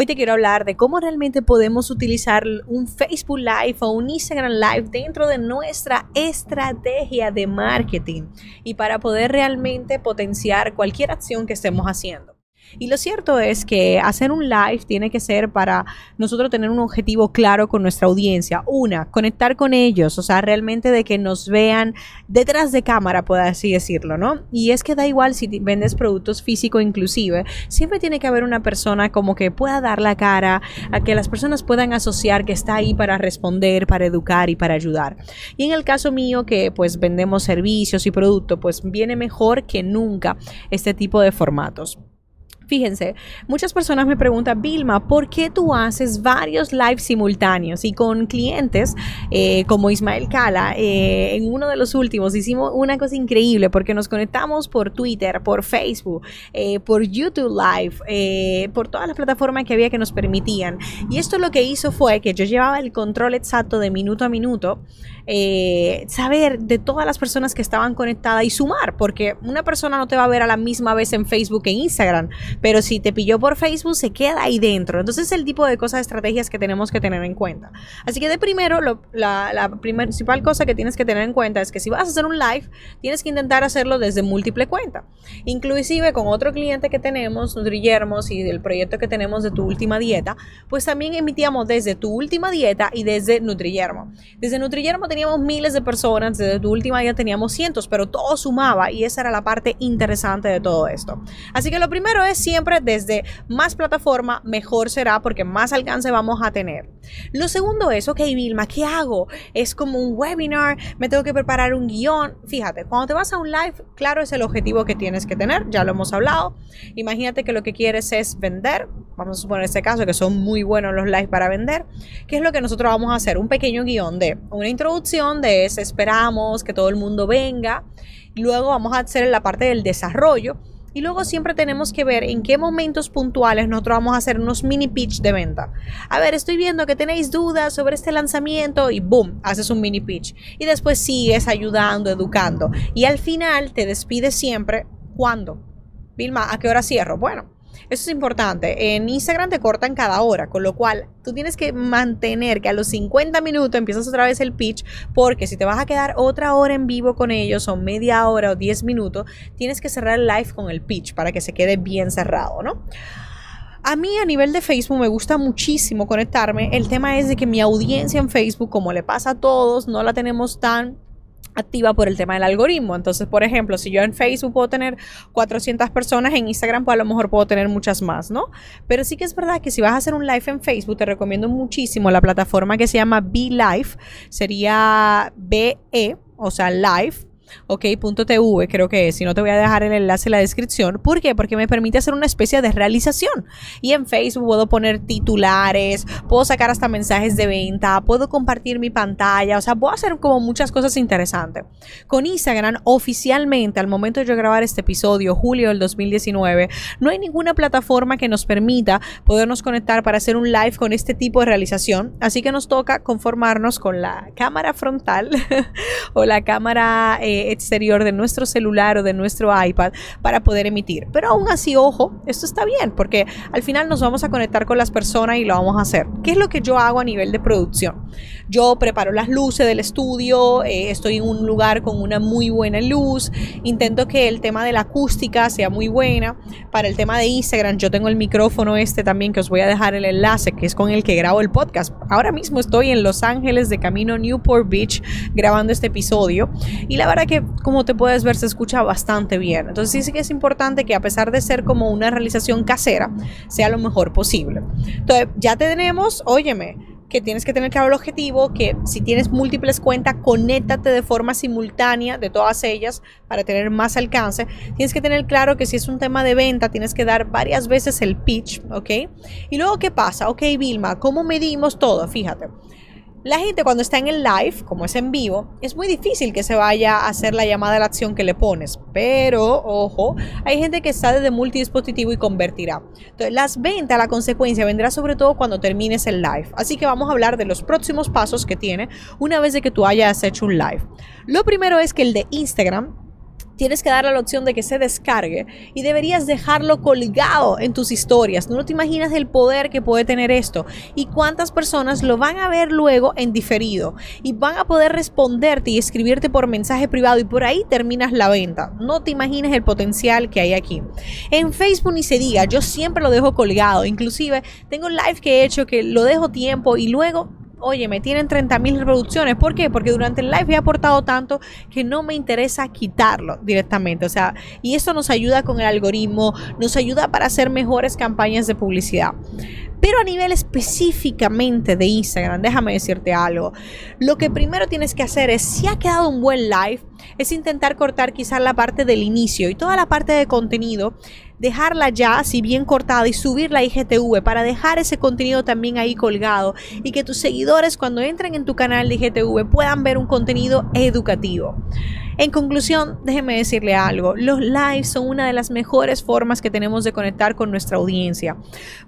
Hoy te quiero hablar de cómo realmente podemos utilizar un Facebook Live o un Instagram Live dentro de nuestra estrategia de marketing y para poder realmente potenciar cualquier acción que estemos haciendo. Y lo cierto es que hacer un live tiene que ser para nosotros tener un objetivo claro con nuestra audiencia. Una, conectar con ellos, o sea, realmente de que nos vean detrás de cámara, por así decirlo, ¿no? Y es que da igual si vendes productos físicos inclusive, siempre tiene que haber una persona como que pueda dar la cara, a que las personas puedan asociar que está ahí para responder, para educar y para ayudar. Y en el caso mío que pues vendemos servicios y productos, pues viene mejor que nunca este tipo de formatos. Fíjense, muchas personas me preguntan, Vilma, ¿por qué tú haces varios lives simultáneos? Y con clientes eh, como Ismael Cala, eh, en uno de los últimos hicimos una cosa increíble porque nos conectamos por Twitter, por Facebook, eh, por YouTube Live, por todas las plataformas que había que nos permitían. Y esto lo que hizo fue que yo llevaba el control exacto de minuto a minuto, saber de todas las personas que estaban conectadas y sumar, porque una persona no te va a ver a la misma vez en Facebook e Instagram pero si te pilló por Facebook, se queda ahí dentro. Entonces es el tipo de cosas, estrategias que tenemos que tener en cuenta. Así que de primero, la, principal cosa que tienes que tener en cuenta es que si vas a hacer un live, tienes que intentar hacerlo desde múltiple cuentas. Inclusive con otro cliente que tenemos, Nutrillermos, y del proyecto que tenemos de tu última dieta, pues también emitíamos desde tu última dieta y desde Nutrillermo. Desde Nutrillermo teníamos miles de personas, desde tu última dieta teníamos cientos, pero todo sumaba y esa era la parte interesante de todo esto. Así que lo primero es siempre desde más plataforma, mejor será porque más alcance vamos a tener. Lo segundo es, ok, Vilma, ¿qué hago? Es como un webinar, me tengo que preparar un guion. Fíjate, cuando te vas a un live, claro es el objetivo que tienes que tener, ya lo hemos hablado. Imagínate que lo que quieres es vender, vamos a suponer este caso que son muy buenos los lives para vender. ¿Qué es lo que nosotros vamos a hacer? Un pequeño guion de una introducción de ese, esperamos que todo el mundo venga. Luego vamos a hacer la parte del desarrollo y luego siempre tenemos que ver en qué momentos puntuales nosotros vamos a hacer unos mini pitch de venta. A ver, estoy viendo que tenéis dudas sobre este lanzamiento y boom, haces un mini pitch. Y después sigues ayudando, educando. Y al final te despides siempre. ¿Cuándo? Vilma, ¿a qué hora cierro? Bueno, eso es importante. En Instagram te cortan cada hora, con lo cual tú tienes que mantener que a los 50 minutos empiezas otra vez el pitch, porque si te vas a quedar otra hora en vivo con ellos, o media hora o 10 minutos, tienes que cerrar el live con el pitch para que se quede bien cerrado, ¿no? A mí a nivel de Facebook me gusta muchísimo conectarme. El tema es de que mi audiencia en Facebook, como le pasa a todos, no la tenemos tan activa por el tema del algoritmo. Entonces, por ejemplo, si yo en Facebook puedo tener 400 personas, en Instagram pues a lo mejor puedo tener muchas más, ¿no? Pero sí que es verdad que si vas a hacer un live en Facebook, te recomiendo muchísimo la plataforma que se llama Be Live, sería BE, o sea, Live ok.tv, creo que es, si no te voy a dejar el enlace en la descripción. ¿Por qué? Porque me permite hacer una especie de realización. Y en Facebook puedo poner titulares, puedo sacar hasta mensajes de venta, puedo compartir mi pantalla, o sea, puedo hacer como muchas cosas interesantes. Con Instagram, oficialmente, al momento de yo grabar este episodio, julio del 2019, no hay ninguna plataforma que nos permita podernos conectar para hacer un live con este tipo de realización. Así que nos toca conformarnos con la cámara frontal o la cámara... Eh, exterior de nuestro celular o de nuestro iPad para poder emitir. Pero aún así, ojo, esto está bien porque al final nos vamos a conectar con las personas y lo vamos a hacer. ¿Qué es lo que yo hago a nivel de producción? Yo preparo las luces del estudio, eh, estoy en un lugar con una muy buena luz, intento que el tema de la acústica sea muy buena. Para el tema de Instagram, yo tengo el micrófono este también que os voy a dejar el enlace, que es con el que grabo el podcast. Ahora mismo estoy en Los Ángeles de camino Newport Beach grabando este episodio y la verdad que como te puedes ver se escucha bastante bien. Entonces sí, que es importante que a pesar de ser como una realización casera, sea lo mejor posible. Entonces ya tenemos, óyeme, que tienes que tener claro el objetivo, que si tienes múltiples cuentas, conéctate de forma simultánea de todas ellas para tener más alcance. Tienes que tener claro que si es un tema de venta, tienes que dar varias veces el pitch, ¿ok? Y luego, ¿qué pasa? Ok, Vilma, ¿cómo medimos todo? Fíjate. La gente cuando está en el live, como es en vivo, es muy difícil que se vaya a hacer la llamada a la acción que le pones. Pero, ojo, hay gente que está desde multidispositivo y convertirá. Entonces, las ventas, la consecuencia vendrá sobre todo cuando termines el live. Así que vamos a hablar de los próximos pasos que tiene una vez de que tú hayas hecho un live. Lo primero es que el de Instagram tienes que darle la opción de que se descargue y deberías dejarlo colgado en tus historias. No te imaginas el poder que puede tener esto y cuántas personas lo van a ver luego en diferido y van a poder responderte y escribirte por mensaje privado y por ahí terminas la venta. No te imaginas el potencial que hay aquí. En Facebook ni se diga, yo siempre lo dejo colgado. Inclusive tengo un live que he hecho que lo dejo tiempo y luego oye, me tienen 30 mil reproducciones. ¿Por qué? Porque durante el live he aportado tanto que no me interesa quitarlo directamente. O sea, y eso nos ayuda con el algoritmo, nos ayuda para hacer mejores campañas de publicidad. Pero a nivel específicamente de Instagram, déjame decirte algo. Lo que primero tienes que hacer es, si ha quedado un buen live, es intentar cortar quizás la parte del inicio y toda la parte de contenido dejarla ya, si bien cortada, y subirla a IGTV para dejar ese contenido también ahí colgado y que tus seguidores cuando entren en tu canal de IGTV puedan ver un contenido educativo. En conclusión, déjeme decirle algo, los lives son una de las mejores formas que tenemos de conectar con nuestra audiencia.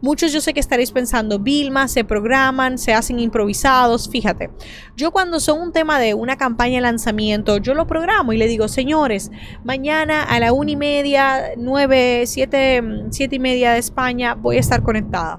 Muchos yo sé que estaréis pensando, Vilma, se programan, se hacen improvisados, fíjate, yo cuando son un tema de una campaña de lanzamiento, yo lo programo y le digo, señores, mañana a la una y media, nueve, siete, siete y media de España voy a estar conectada.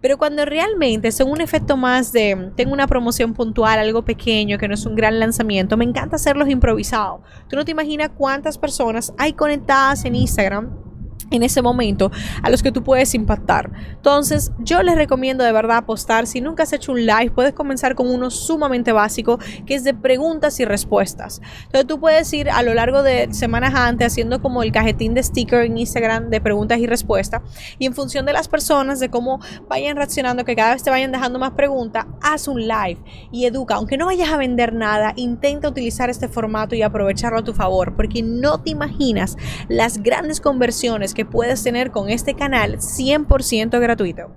Pero cuando realmente son un efecto más de, tengo una promoción puntual, algo pequeño, que no es un gran lanzamiento, me encanta hacerlos improvisados. Tú no te imaginas cuántas personas hay conectadas en Instagram en ese momento a los que tú puedes impactar. Entonces, yo les recomiendo de verdad apostar. Si nunca has hecho un live, puedes comenzar con uno sumamente básico que es de preguntas y respuestas. Entonces, tú puedes ir a lo largo de semanas antes haciendo como el cajetín de sticker en Instagram de preguntas y respuestas. Y en función de las personas, de cómo vayan reaccionando, que cada vez te vayan dejando más preguntas, haz un live y educa. Aunque no vayas a vender nada, intenta utilizar este formato y aprovecharlo a tu favor, porque no te imaginas las grandes conversiones que puedes tener con este canal 100% gratuito.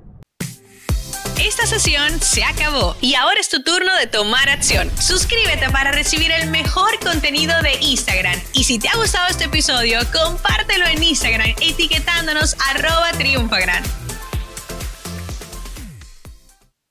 Esta sesión se acabó y ahora es tu turno de tomar acción. Suscríbete para recibir el mejor contenido de Instagram. Y si te ha gustado este episodio, compártelo en Instagram etiquetándonos arroba triunfagran.